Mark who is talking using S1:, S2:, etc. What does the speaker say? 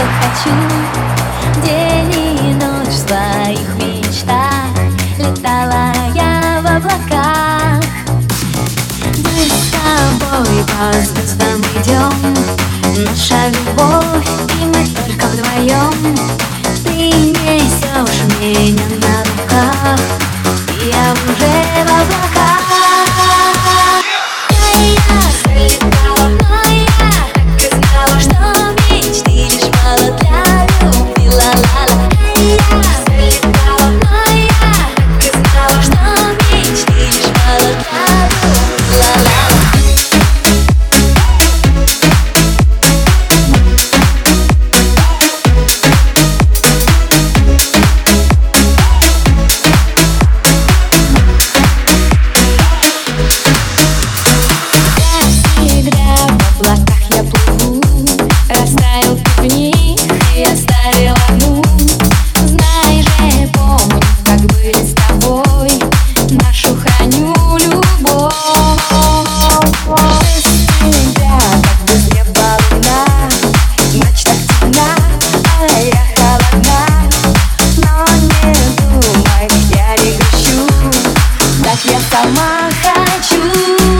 S1: что хочу. День и ночь в своих мечтах. Летала я в облаках. Мы с тобой по звездам идем. Наша любовь, и мы только вдвоем. Ты несешь меня. я сама хочу.